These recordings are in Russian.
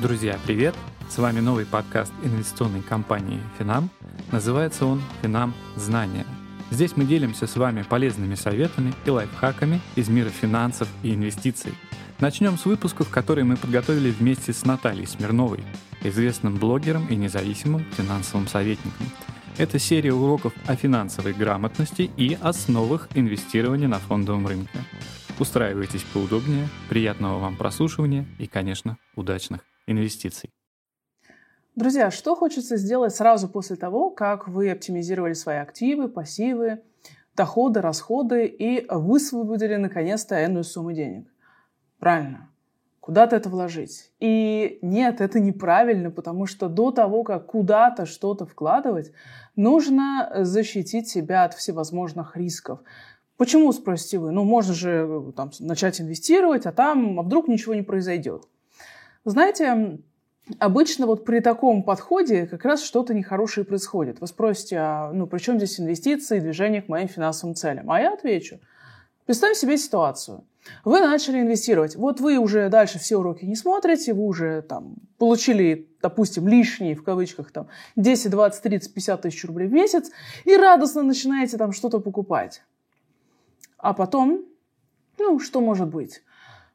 Друзья, привет! С вами новый подкаст инвестиционной компании Финам. Называется он «Финам. Знания». Здесь мы делимся с вами полезными советами и лайфхаками из мира финансов и инвестиций. Начнем с выпусков, которые мы подготовили вместе с Натальей Смирновой, известным блогером и независимым финансовым советником. Это серия уроков о финансовой грамотности и основах инвестирования на фондовом рынке. Устраивайтесь поудобнее, приятного вам прослушивания и, конечно, удачных инвестиций. Друзья, что хочется сделать сразу после того, как вы оптимизировали свои активы, пассивы, доходы, расходы и высвободили наконец-то энную сумму денег? Правильно. Куда-то это вложить. И нет, это неправильно, потому что до того, как куда-то что-то вкладывать, нужно защитить себя от всевозможных рисков. Почему, спросите вы? Ну, можно же там, начать инвестировать, а там, а вдруг ничего не произойдет. Знаете, обычно вот при таком подходе как раз что-то нехорошее происходит. Вы спросите, а, ну, при чем здесь инвестиции и движение к моим финансовым целям? А я отвечу. Представим себе ситуацию. Вы начали инвестировать. Вот вы уже дальше все уроки не смотрите, вы уже там получили, допустим, лишние, в кавычках, там 10, 20, 30, 50 тысяч рублей в месяц и радостно начинаете там что-то покупать. А потом, ну, что может быть?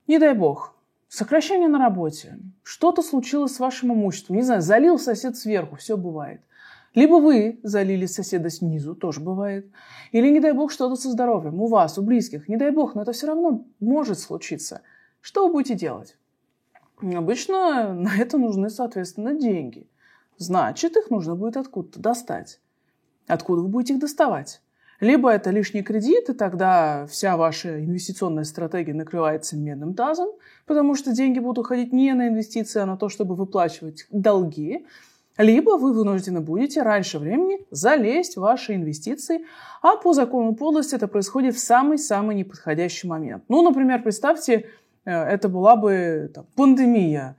Не дай бог, Сокращение на работе. Что-то случилось с вашим имуществом. Не знаю, залил сосед сверху, все бывает. Либо вы залили соседа снизу, тоже бывает. Или, не дай бог, что-то со здоровьем. У вас, у близких. Не дай бог, но это все равно может случиться. Что вы будете делать? Обычно на это нужны, соответственно, деньги. Значит, их нужно будет откуда-то достать. Откуда вы будете их доставать? Либо это лишний кредит, и тогда вся ваша инвестиционная стратегия накрывается медным тазом, потому что деньги будут уходить не на инвестиции, а на то, чтобы выплачивать долги. Либо вы вынуждены будете раньше времени залезть в ваши инвестиции, а по закону подлости это происходит в самый-самый неподходящий момент. Ну, например, представьте, э, это была бы там, пандемия,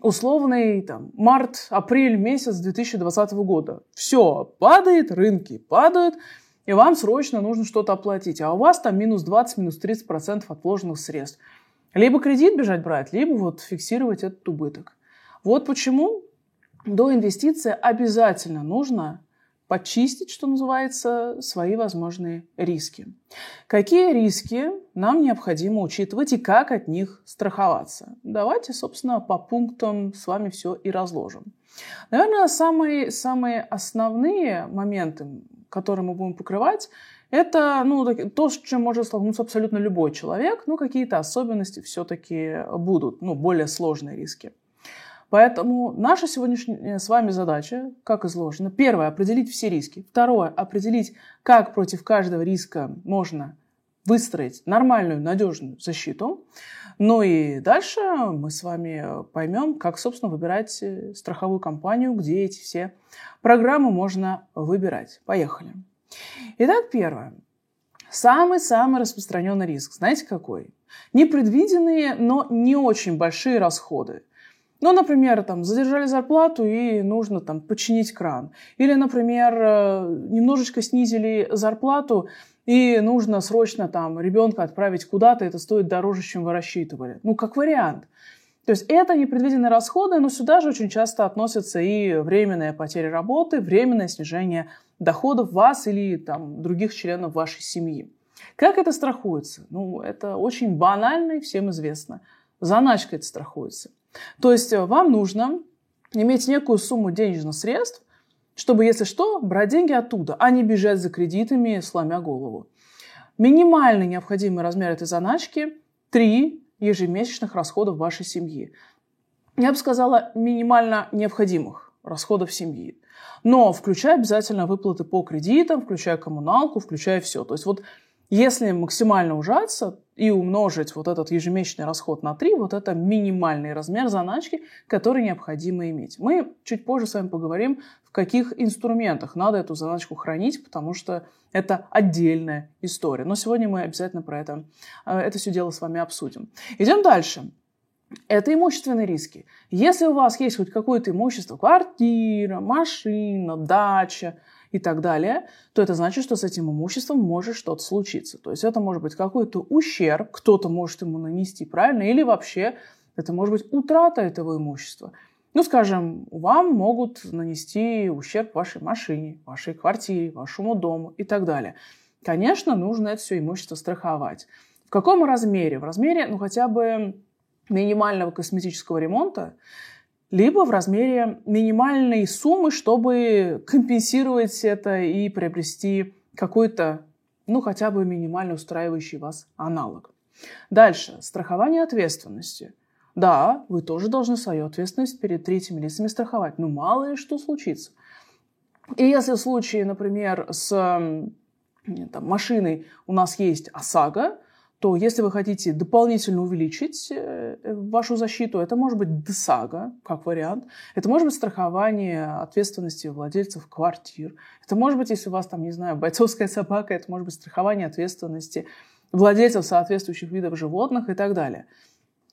условный там, март-апрель месяц 2020 года. Все, падает, рынки падают, и вам срочно нужно что-то оплатить, а у вас там минус 20, минус 30 процентов от вложенных средств. Либо кредит бежать брать, либо вот фиксировать этот убыток. Вот почему до инвестиции обязательно нужно почистить, что называется, свои возможные риски. Какие риски нам необходимо учитывать и как от них страховаться? Давайте, собственно, по пунктам с вами все и разложим. Наверное, самые, самые основные моменты, которые мы будем покрывать, это ну, то, с чем может столкнуться абсолютно любой человек, но какие-то особенности все-таки будут, ну, более сложные риски. Поэтому наша сегодняшняя с вами задача, как изложено, первое, определить все риски. Второе, определить, как против каждого риска можно выстроить нормальную, надежную защиту. Ну и дальше мы с вами поймем, как, собственно, выбирать э, страховую компанию, где эти все программы можно выбирать. Поехали. Итак, первое. Самый-самый распространенный риск. Знаете какой? Непредвиденные, но не очень большие расходы. Ну, например, там, задержали зарплату и нужно там починить кран. Или, например, э, немножечко снизили зарплату, и нужно срочно там ребенка отправить куда-то, это стоит дороже, чем вы рассчитывали. Ну, как вариант. То есть это непредвиденные расходы, но сюда же очень часто относятся и временная потеря работы, временное снижение доходов вас или там, других членов вашей семьи. Как это страхуется? Ну, это очень банально и всем известно. Заначка это страхуется. То есть э, вам нужно иметь некую сумму денежных средств, чтобы, если что, брать деньги оттуда, а не бежать за кредитами, сломя голову. Минимальный необходимый размер этой заначки – 3 ежемесячных расходов вашей семьи. Я бы сказала, минимально необходимых расходов семьи. Но включая обязательно выплаты по кредитам, включая коммуналку, включая все. То есть вот если максимально ужаться и умножить вот этот ежемесячный расход на 3, вот это минимальный размер заначки, который необходимо иметь. Мы чуть позже с вами поговорим, в каких инструментах надо эту заначку хранить, потому что это отдельная история. Но сегодня мы обязательно про это, э, это все дело с вами обсудим. Идем дальше. Это имущественные риски. Если у вас есть хоть какое-то имущество, квартира, машина, дача, и так далее, то это значит, что с этим имуществом может что-то случиться. То есть это может быть какой-то ущерб, кто-то может ему нанести, правильно, или вообще Это может быть утрата этого имущества. Ну, скажем, вам могут нанести ущерб вашей машине, вашей квартире, вашему дому и так далее. Конечно, нужно это все имущество страховать. В каком размере? В размере, ну, хотя бы минимального косметического ремонта, либо в размере минимальной суммы, чтобы компенсировать это и приобрести какой-то, ну, хотя бы минимально устраивающий вас аналог. Дальше. Страхование ответственности. Да, вы тоже должны свою ответственность перед третьими лицами страховать. Но мало ли что случится. И если в случае, например, с там, машиной у нас есть ОСАГО, то если вы хотите дополнительно увеличить э, вашу защиту, это может быть ДСАГО, как вариант. Это может быть страхование ответственности владельцев квартир. Это может быть, если у вас там, не знаю, бойцовская собака, это может быть страхование ответственности владельцев соответствующих видов животных и так далее.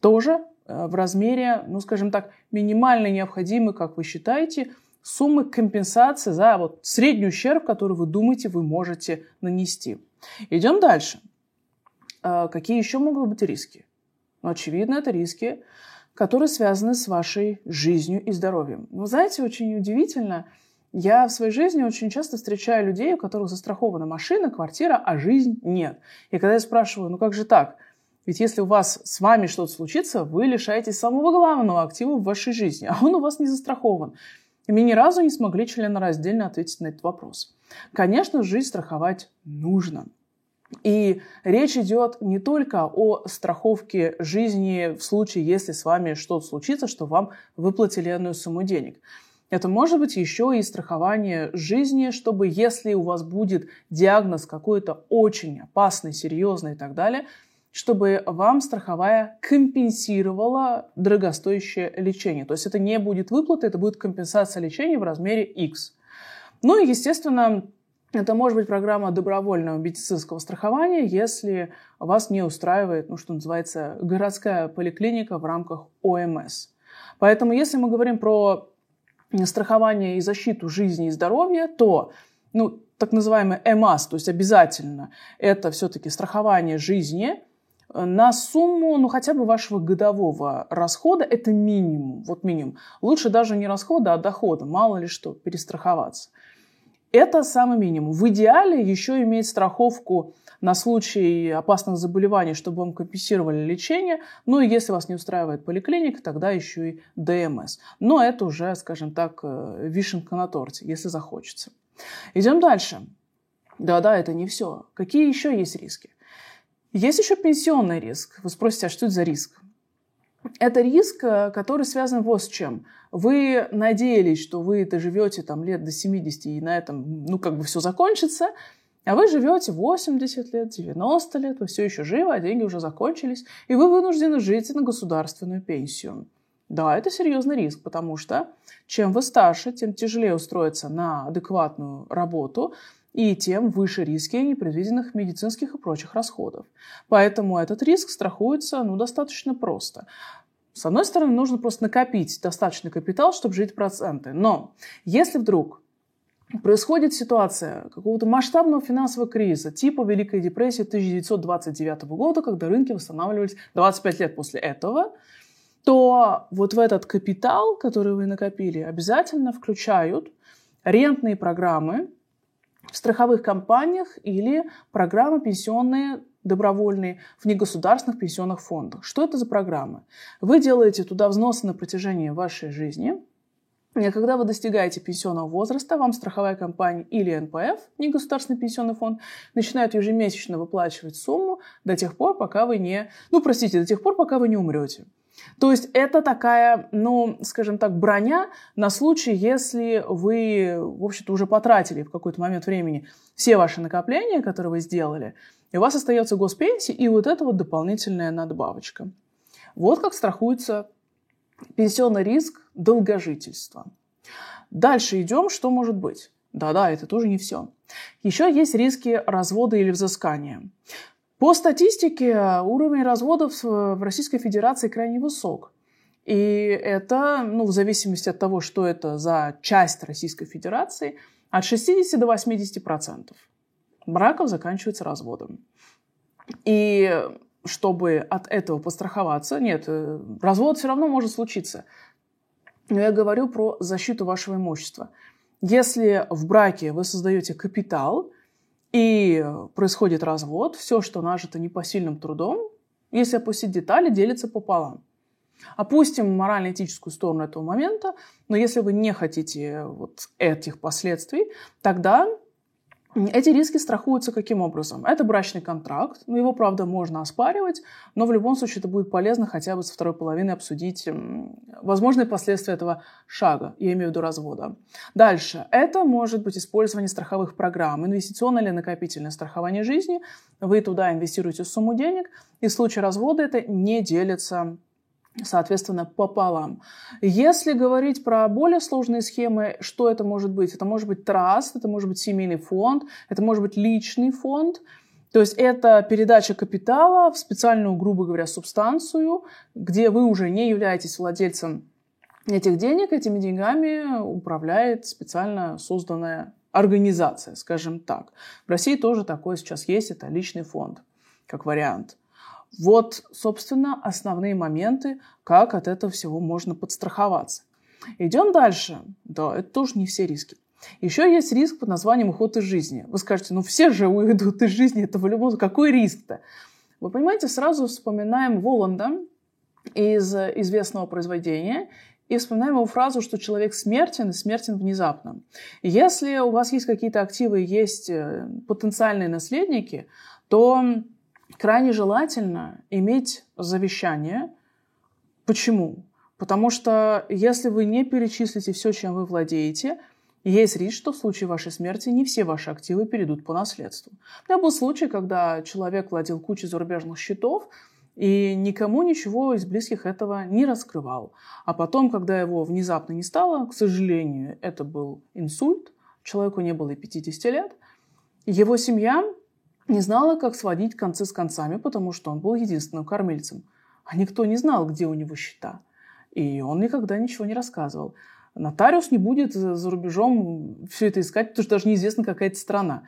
Тоже э, в размере, ну, скажем так, минимально необходимой, как вы считаете, суммы компенсации за вот средний ущерб, который вы думаете, вы можете нанести. Идем дальше. А, какие еще могут быть риски? Ну, очевидно, это риски, которые связаны с вашей жизнью и здоровьем. Вы знаете, очень удивительно, я в своей жизни очень часто встречаю людей, у которых застрахована машина, квартира, а жизнь нет. И когда я спрашиваю, ну как же так? Ведь если у вас с вами что-то случится, вы лишаетесь самого главного актива в вашей жизни, а он у вас не застрахован. И мы ни разу не смогли членораздельно ответить на этот вопрос. Конечно, жизнь страховать нужно. И речь идет не только о страховке жизни в случае, если с вами что-то случится, что вам выплатили энную сумму денег. Это может быть еще и страхование жизни, чтобы если у вас будет диагноз какой-то очень опасный, серьезный и так далее, чтобы вам страховая компенсировала дорогостоящее лечение. То есть это не будет выплата, это будет компенсация лечения в размере X. Ну и, естественно, это может быть программа добровольного медицинского страхования, если вас не устраивает, ну, что называется, городская поликлиника в рамках ОМС. Поэтому, если мы говорим про страхование и защиту жизни и здоровья, то ну, так называемый ЭМАС, то есть обязательно, это все-таки страхование жизни на сумму, ну, хотя бы вашего годового расхода, это минимум, вот минимум. Лучше даже не расхода, а дохода, мало ли что, перестраховаться. Это самый минимум. В идеале еще иметь страховку на случай опасных заболеваний, чтобы вам компенсировали лечение. Ну и если вас не устраивает поликлиника, тогда еще и ДМС. Но это уже, скажем так, э, вишенка на торте, если захочется. Идем дальше. Да-да, это не все. Какие еще есть риски? Есть еще пенсионный риск. Вы спросите, а что это за риск? Это риск, э, который связан вот с чем. Вы надеялись, что вы доживете там лет до 70 и на этом, ну, как бы все закончится, а вы живете 80 лет, 90 лет, вы все еще живы, а деньги уже закончились, и вы вынуждены жить на государственную пенсию. Да, это серьезный риск, потому что чем вы старше, тем тяжелее устроиться на адекватную работу, и тем выше риски непредвиденных медицинских и прочих расходов. Поэтому этот риск страхуется ну, достаточно просто. С одной стороны, нужно просто накопить достаточный капитал, чтобы жить проценты. Но если вдруг происходит ситуация какого-то масштабного финансового кризиса, типа Великой депрессии 1929 года, когда рынки восстанавливались 25 лет после этого, то вот в этот капитал, который вы накопили, обязательно включают рентные программы, в страховых компаниях или программы пенсионные добровольные в негосударственных пенсионных фондах. Что это за программы? Вы делаете туда взносы на протяжении вашей жизни, и когда вы достигаете пенсионного возраста, вам страховая компания или НПФ, негосударственный пенсионный фонд, начинают ежемесячно выплачивать сумму до тех пор, пока вы не... Ну, простите, до тех пор, пока вы не умрете. То есть это такая, ну, скажем так, броня на случай, если вы, в общем-то, уже потратили в какой-то момент времени все ваши накопления, которые вы сделали, и у вас остается госпенсия и вот эта вот дополнительная надбавочка. Вот как страхуется пенсионный риск долгожительства. Дальше идем, что может быть. Да-да, это тоже не все. Еще есть риски развода или взыскания. По статистике уровень разводов в Российской Федерации крайне высок. И это, ну, в зависимости от того, что это за часть Российской Федерации, от 60 до 80 процентов браков заканчиваются разводом. И чтобы от этого постраховаться, нет, э, развод все равно может случиться. Но я говорю про защиту вашего имущества. Если в браке вы создаете капитал и происходит развод, все, что нажито непосильным трудом, если опустить детали, делится пополам. Опустим морально-этическую сторону этого момента, но если вы не хотите вот этих последствий, тогда эти риски страхуются каким образом? Это брачный контракт, но его, правда, можно оспаривать, но в любом случае это будет полезно хотя бы со второй половины обсудить возможные последствия этого шага, я имею в виду развода. Дальше. Это может быть использование страховых программ, инвестиционное или накопительное страхование жизни. Вы туда инвестируете сумму денег, и в случае развода это не делится соответственно, пополам. Если говорить про более сложные схемы, что это может быть? Это может быть траст, это может быть семейный фонд, это может быть личный фонд. То есть это передача капитала в специальную, грубо говоря, субстанцию, где вы уже не являетесь владельцем этих денег, этими деньгами управляет специально созданная организация, скажем так. В России тоже такое сейчас есть, это личный фонд, как вариант. Вот, собственно, основные моменты, как от этого всего можно подстраховаться. Идем дальше. Да, это тоже не все риски. Еще есть риск под названием уход из жизни. Вы скажете, ну все же уйдут из жизни, это случае, какой риск-то? Вы понимаете, сразу вспоминаем Воланда из известного произведения и вспоминаем его фразу, что человек смертен и смертен внезапно. Если у вас есть какие-то активы, есть э, потенциальные наследники, то крайне желательно иметь завещание. Почему? Потому что если вы не перечислите все, чем вы владеете, есть риск, что в случае вашей смерти не все ваши активы перейдут по наследству. У меня был случай, когда человек владел кучей зарубежных счетов, и никому ничего из близких этого не раскрывал. А потом, когда его внезапно не стало, к сожалению, это был инсульт, человеку не было и 50 лет, его семья не знала, как сводить концы с концами, потому что он был единственным кормильцем. А никто не знал, где у него счета. И он никогда ничего не рассказывал. Нотариус не будет за рубежом все это искать, потому что даже неизвестно, какая это страна.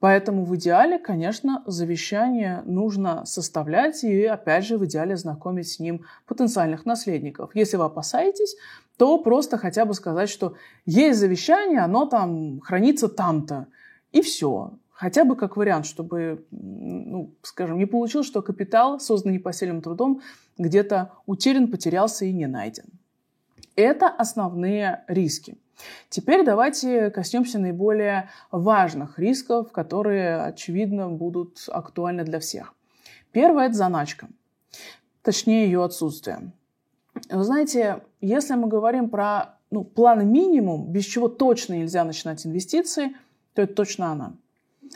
Поэтому в идеале, конечно, завещание нужно составлять и, опять же, в идеале знакомить с ним потенциальных наследников. Если вы опасаетесь, то просто хотя бы сказать, что есть завещание, оно там хранится там-то. И все. Хотя бы как вариант, чтобы, ну, скажем, не получилось, что капитал, созданный непосильным трудом, где-то утерян, потерялся и не найден. Это основные риски. Теперь давайте коснемся наиболее важных рисков, которые, очевидно, будут актуальны для всех. Первое – это заначка, точнее ее отсутствие. Вы знаете, если мы говорим про ну, план минимум, без чего точно нельзя начинать инвестиции, то это точно она.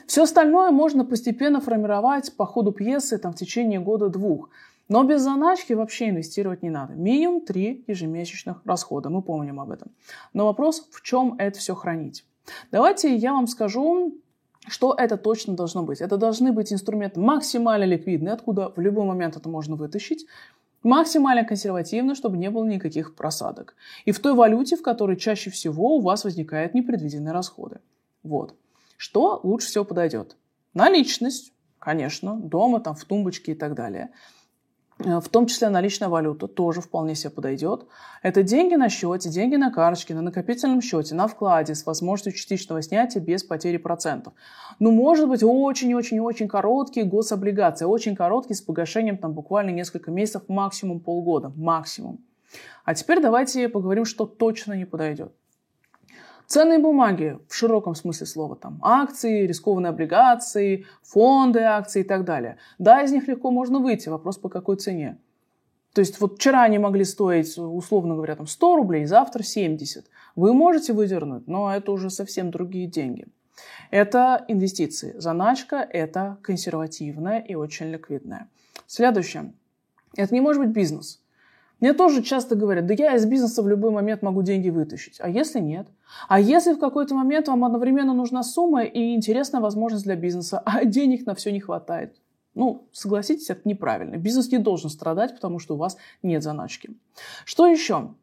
Все остальное можно постепенно формировать по ходу пьесы там, в течение года-двух. Но без заначки вообще инвестировать не надо. Минимум три ежемесячных расхода. Мы помним об этом. Но вопрос, в чем это все хранить? Давайте я вам скажу, что это точно должно быть. Это должны быть инструменты максимально ликвидные, откуда в любой момент это можно вытащить, максимально консервативно, чтобы не было никаких просадок. И в той валюте, в которой чаще всего у вас возникают непредвиденные расходы. Вот. Что лучше всего подойдет? Наличность, конечно, дома, там, в тумбочке и так далее. Э, в том числе наличная валюта тоже вполне себе подойдет. Это деньги на счете, деньги на карточке, на накопительном счете, на вкладе с возможностью частичного снятия без потери процентов. Ну, может быть, очень-очень-очень короткие гособлигации, очень короткие с погашением там буквально несколько месяцев, максимум полгода, максимум. А теперь давайте поговорим, что точно не подойдет. Ценные бумаги в широком смысле слова, там акции, рискованные облигации, фонды акции и так далее. Да, из них легко можно выйти, вопрос по какой цене. То есть вот вчера они могли стоить, условно говоря, там 100 рублей, завтра 70. Вы можете выдернуть, но это уже совсем другие деньги. Это инвестиции. Заначка – это консервативная и очень ликвидная. Следующее. Это не может быть бизнес. Мне тоже часто говорят, да я из бизнеса в любой момент могу деньги вытащить. А если нет? А если в какой-то момент вам одновременно нужна сумма и интересная возможность для бизнеса, а денег на все не хватает? Ну, согласитесь, это неправильно. Бизнес не должен страдать, потому что у вас нет заначки. Что еще?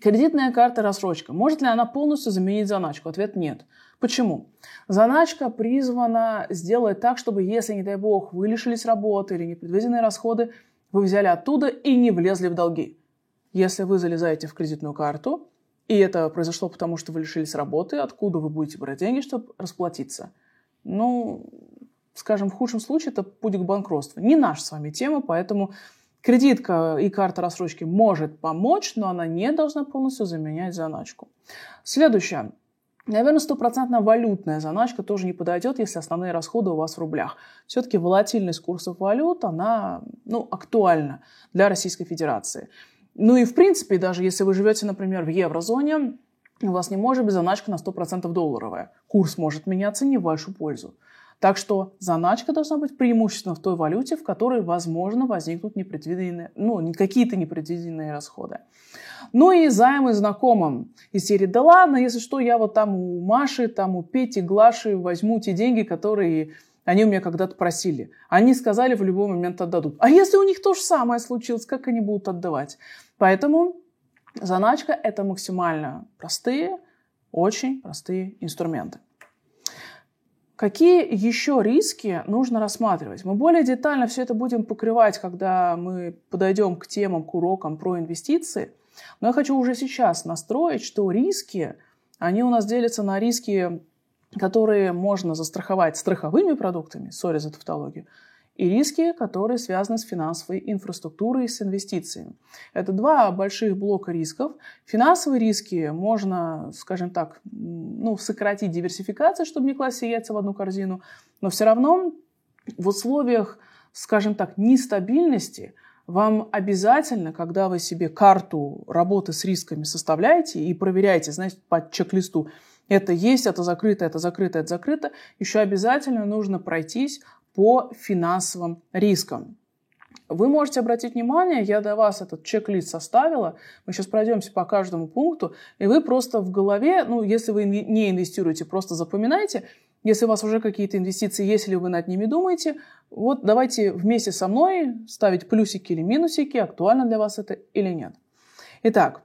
Кредитная карта рассрочка. Может ли она полностью заменить заначку? Ответ нет. Почему? Заначка призвана сделать так, чтобы, если, не дай бог, вы лишились работы или непредвиденные расходы, вы взяли оттуда и не влезли в долги. Если вы залезаете в кредитную карту, и это произошло потому, что вы лишились работы, откуда вы будете брать деньги, чтобы расплатиться? Ну, скажем, в худшем случае это путь к банкротству. Не наша с вами тема, поэтому кредитка и карта рассрочки может помочь, но она не должна полностью заменять заначку. Следующее. Наверное, стопроцентная валютная заначка тоже не подойдет, если основные расходы у вас в рублях. Все-таки волатильность курсов валют, она ну, актуальна для Российской Федерации. Ну и в принципе, даже если вы живете, например, в еврозоне, у вас не может быть заначка на 100% долларовая. Курс может меняться не в вашу пользу. Так что заначка должна быть преимущественно в той валюте, в которой, возможно, возникнут непредвиденные, ну, какие-то непредвиденные расходы. Ну и займы знакомым из серии «Да ладно, если что, я вот там у Маши, там у Пети, Глаши возьму те деньги, которые они у меня когда-то просили. Они сказали, в любой момент отдадут. А если у них то же самое случилось, как они будут отдавать? Поэтому заначка – это максимально простые, очень простые инструменты. Какие еще риски нужно рассматривать? Мы более детально все это будем покрывать, когда мы подойдем к темам, к урокам про инвестиции. Но я хочу уже сейчас настроить, что риски, они у нас делятся на риски, которые можно застраховать страховыми продуктами, сори за тавтологию, и риски, которые связаны с финансовой инфраструктурой и с инвестициями. Это два больших блока рисков. Финансовые риски можно, скажем так, ну, сократить диверсификацией, чтобы не класть яйца в одну корзину, но все равно в условиях, скажем так, нестабильности вам обязательно, когда вы себе карту работы с рисками составляете и проверяете, знаете, по чек-листу, это есть, это закрыто, это закрыто, это закрыто, еще обязательно нужно пройтись по финансовым рискам. Вы можете обратить внимание, я для вас этот чек-лист составила, мы сейчас пройдемся по каждому пункту, и вы просто в голове, ну, если вы не инвестируете, просто запоминайте, если у вас уже какие-то инвестиции есть, или вы над ними думаете, вот давайте вместе со мной ставить плюсики или минусики, актуально для вас это или нет. Итак,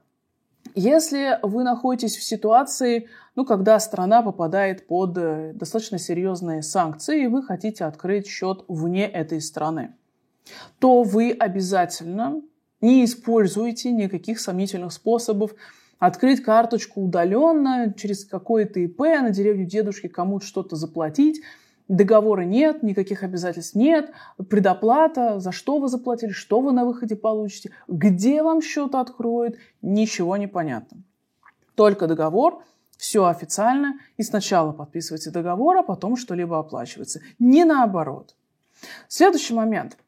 если вы находитесь в ситуации, ну, когда страна попадает под э, достаточно серьезные санкции, и вы хотите открыть счет вне этой страны, то вы обязательно не используете никаких сомнительных способов открыть карточку удаленно, через какое-то ИП на деревню дедушки кому-то что-то заплатить. Договора нет, никаких обязательств нет, предоплата, за что вы заплатили, что вы на выходе получите, где вам счет откроют, ничего не понятно. Только договор, все официально, и сначала подписывается договор, а потом что-либо оплачивается. Не наоборот. Следующий момент.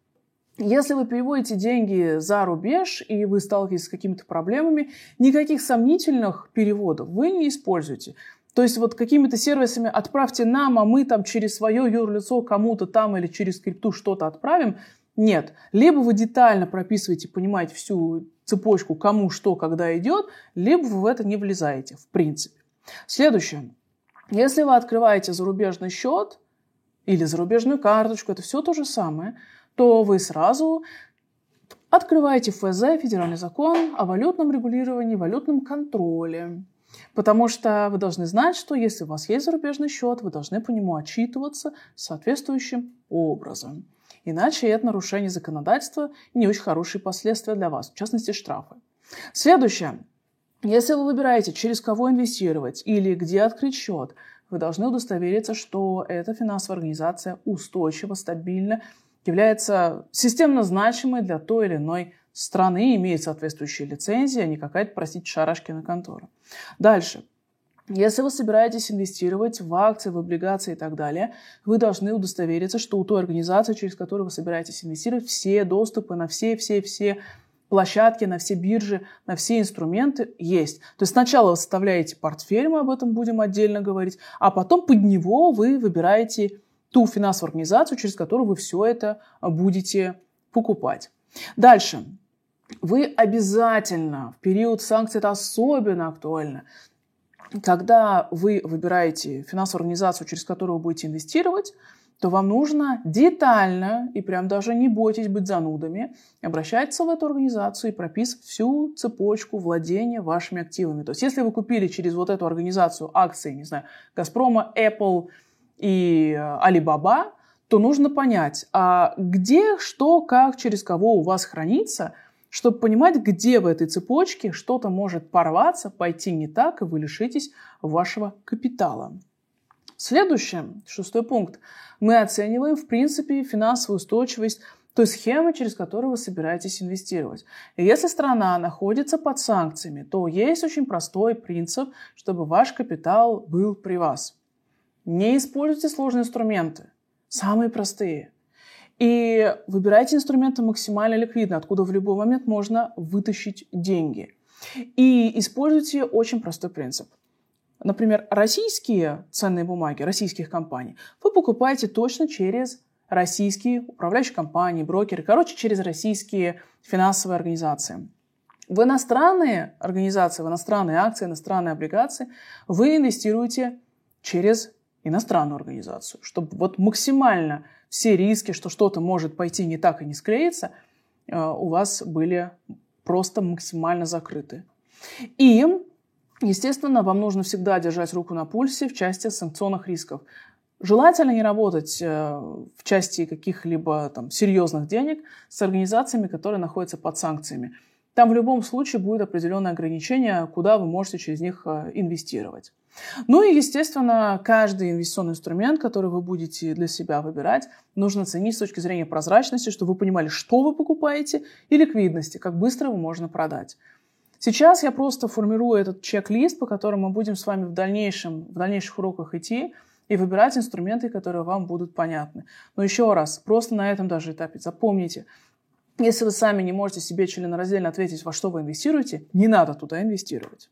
Если вы переводите деньги за рубеж и вы сталкиваетесь с какими-то проблемами, никаких сомнительных переводов вы не используете. То есть вот какими-то сервисами отправьте нам, а мы там через свое юрлицо кому-то там или через скрипту что-то отправим. Нет. Либо вы детально прописываете, понимаете всю цепочку, кому что, когда идет, либо вы в это не влезаете, в принципе. Следующее. Если вы открываете зарубежный счет или зарубежную карточку, это все то же самое, то вы сразу открываете ФЗ, федеральный закон о валютном регулировании, валютном контроле. Потому что вы должны знать, что если у вас есть зарубежный счет, вы должны по нему отчитываться соответствующим образом. Иначе это нарушение законодательства и не очень хорошие последствия для вас, в частности штрафы. Следующее. Если вы выбираете, через кого инвестировать или где открыть счет, вы должны удостовериться, что эта финансовая организация устойчива, стабильна, является системно значимой для той или иной страны имеет соответствующие лицензии, а не какая-то, простите, шарашкина контора. Дальше. Если вы собираетесь инвестировать в акции, в облигации и так далее, вы должны удостовериться, что у той организации, через которую вы собираетесь инвестировать, все доступы на все-все-все площадки, на все биржи, на все инструменты есть. То есть сначала вы составляете портфель, мы об этом будем отдельно говорить, а потом под него вы выбираете ту финансовую организацию, через которую вы все это будете покупать. Дальше. Вы обязательно, в период санкций это особенно актуально, когда вы выбираете финансовую организацию, через которую вы будете инвестировать, то вам нужно детально, и прям даже не бойтесь быть занудами, обращаться в эту организацию и прописывать всю цепочку владения вашими активами. То есть если вы купили через вот эту организацию акции, не знаю, Газпрома, Apple и Alibaba, то нужно понять, а где, что, как, через кого у вас хранится, чтобы понимать, где в этой цепочке что-то может порваться, пойти не так, и вы лишитесь вашего капитала. Следующее, шестой пункт. Мы оцениваем, в принципе, финансовую устойчивость той схемы, через которую вы собираетесь инвестировать. И если страна находится под санкциями, то есть очень простой принцип, чтобы ваш капитал был при вас. Не используйте сложные инструменты, самые простые. И выбирайте инструменты максимально ликвидно, откуда в любой момент можно вытащить деньги. И используйте очень простой принцип – Например, российские ценные бумаги российских компаний вы покупаете точно через российские управляющие компании, брокеры, короче, через российские финансовые организации. В иностранные организации, в иностранные акции, иностранные облигации вы инвестируете через иностранную организацию, чтобы вот максимально все риски, что что-то может пойти не так и не склеиться, э, у вас были просто максимально закрыты. И Естественно, вам нужно всегда держать руку на пульсе в части санкционных рисков. Желательно не работать э, в части каких-либо там, серьезных денег с организациями, которые находятся под санкциями. Там в любом случае будет определенное ограничение, куда вы можете через них э, инвестировать. Ну и, естественно, каждый инвестиционный инструмент, который вы будете для себя выбирать, нужно ценить с точки зрения прозрачности, чтобы вы понимали, что вы покупаете, и ликвидности, как быстро его можно продать. Сейчас я просто формирую этот чек-лист, по которому мы будем с вами в, дальнейшем, в дальнейших уроках идти и выбирать инструменты, которые вам будут понятны. Но еще раз, просто на этом даже этапе запомните, если вы сами не можете себе членораздельно ответить, во что вы инвестируете, не надо туда инвестировать.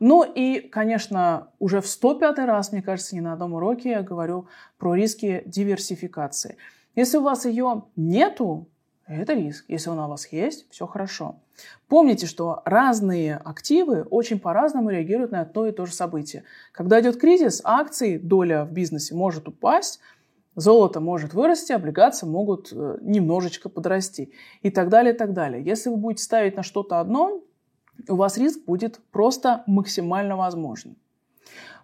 Ну и, конечно, уже в 105 раз, мне кажется, не на одном уроке я говорю про риски диверсификации. Если у вас ее нету, это риск. Если она у вас есть, все хорошо. Помните, что разные активы очень по-разному реагируют на одно и то же событие. Когда идет кризис, акции, доля в бизнесе может упасть, золото может вырасти, облигации могут э, немножечко подрасти и так далее, и так далее. Если вы будете ставить на что-то одно, у вас риск будет просто максимально возможен.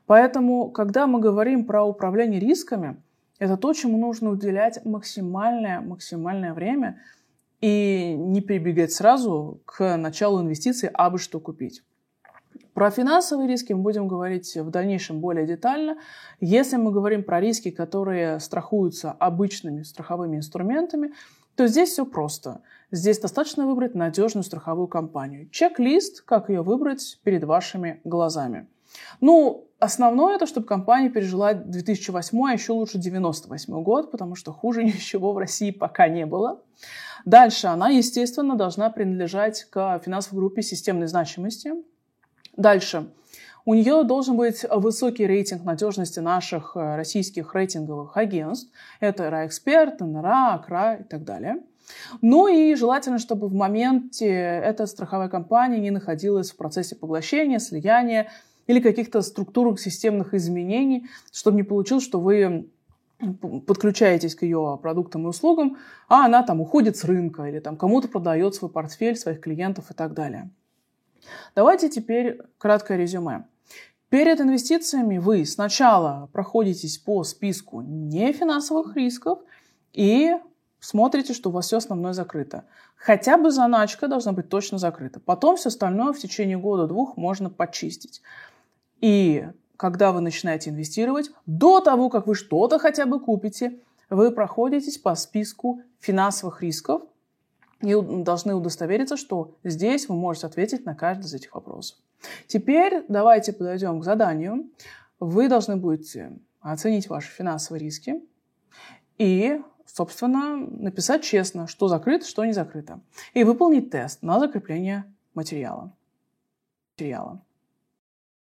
Поэтому, когда мы говорим про управление рисками, это то, чему нужно уделять максимальное, максимальное время – и не прибегать сразу к началу инвестиций, а бы что купить. Про финансовые риски мы будем говорить в дальнейшем более детально. Если мы говорим про риски, которые страхуются обычными страховыми инструментами, то здесь все просто. Здесь достаточно выбрать надежную страховую компанию. Чек-лист, как ее выбрать перед вашими глазами. Ну, основное это, чтобы компания пережила 2008, а еще лучше 98 год, потому что хуже ничего в России пока не было. Дальше она, естественно, должна принадлежать к финансовой группе системной значимости. Дальше. У нее должен быть высокий рейтинг надежности наших э, российских рейтинговых агентств. Это РАЭксперт, НРА, АКРА и так далее. Ну и желательно, чтобы в моменте эта страховая компания не находилась в процессе поглощения, слияния или каких-то структурных системных изменений, чтобы не получилось, что вы подключаетесь к ее продуктам и услугам, а она там уходит с рынка или там кому-то продает свой портфель, своих клиентов и так далее. Давайте теперь краткое резюме. Перед инвестициями вы сначала проходитесь по списку нефинансовых рисков и смотрите, что у вас все основное закрыто. Хотя бы заначка должна быть точно закрыта. Потом все остальное в течение года-двух можно почистить. И когда вы начинаете инвестировать, до того, как вы что-то хотя бы купите, вы проходитесь по списку финансовых рисков и должны удостовериться, что здесь вы можете ответить на каждый из этих вопросов. Теперь давайте подойдем к заданию. Вы должны будете оценить ваши финансовые риски и, собственно, написать честно, что закрыто, что не закрыто. И выполнить тест на закрепление материала. материала.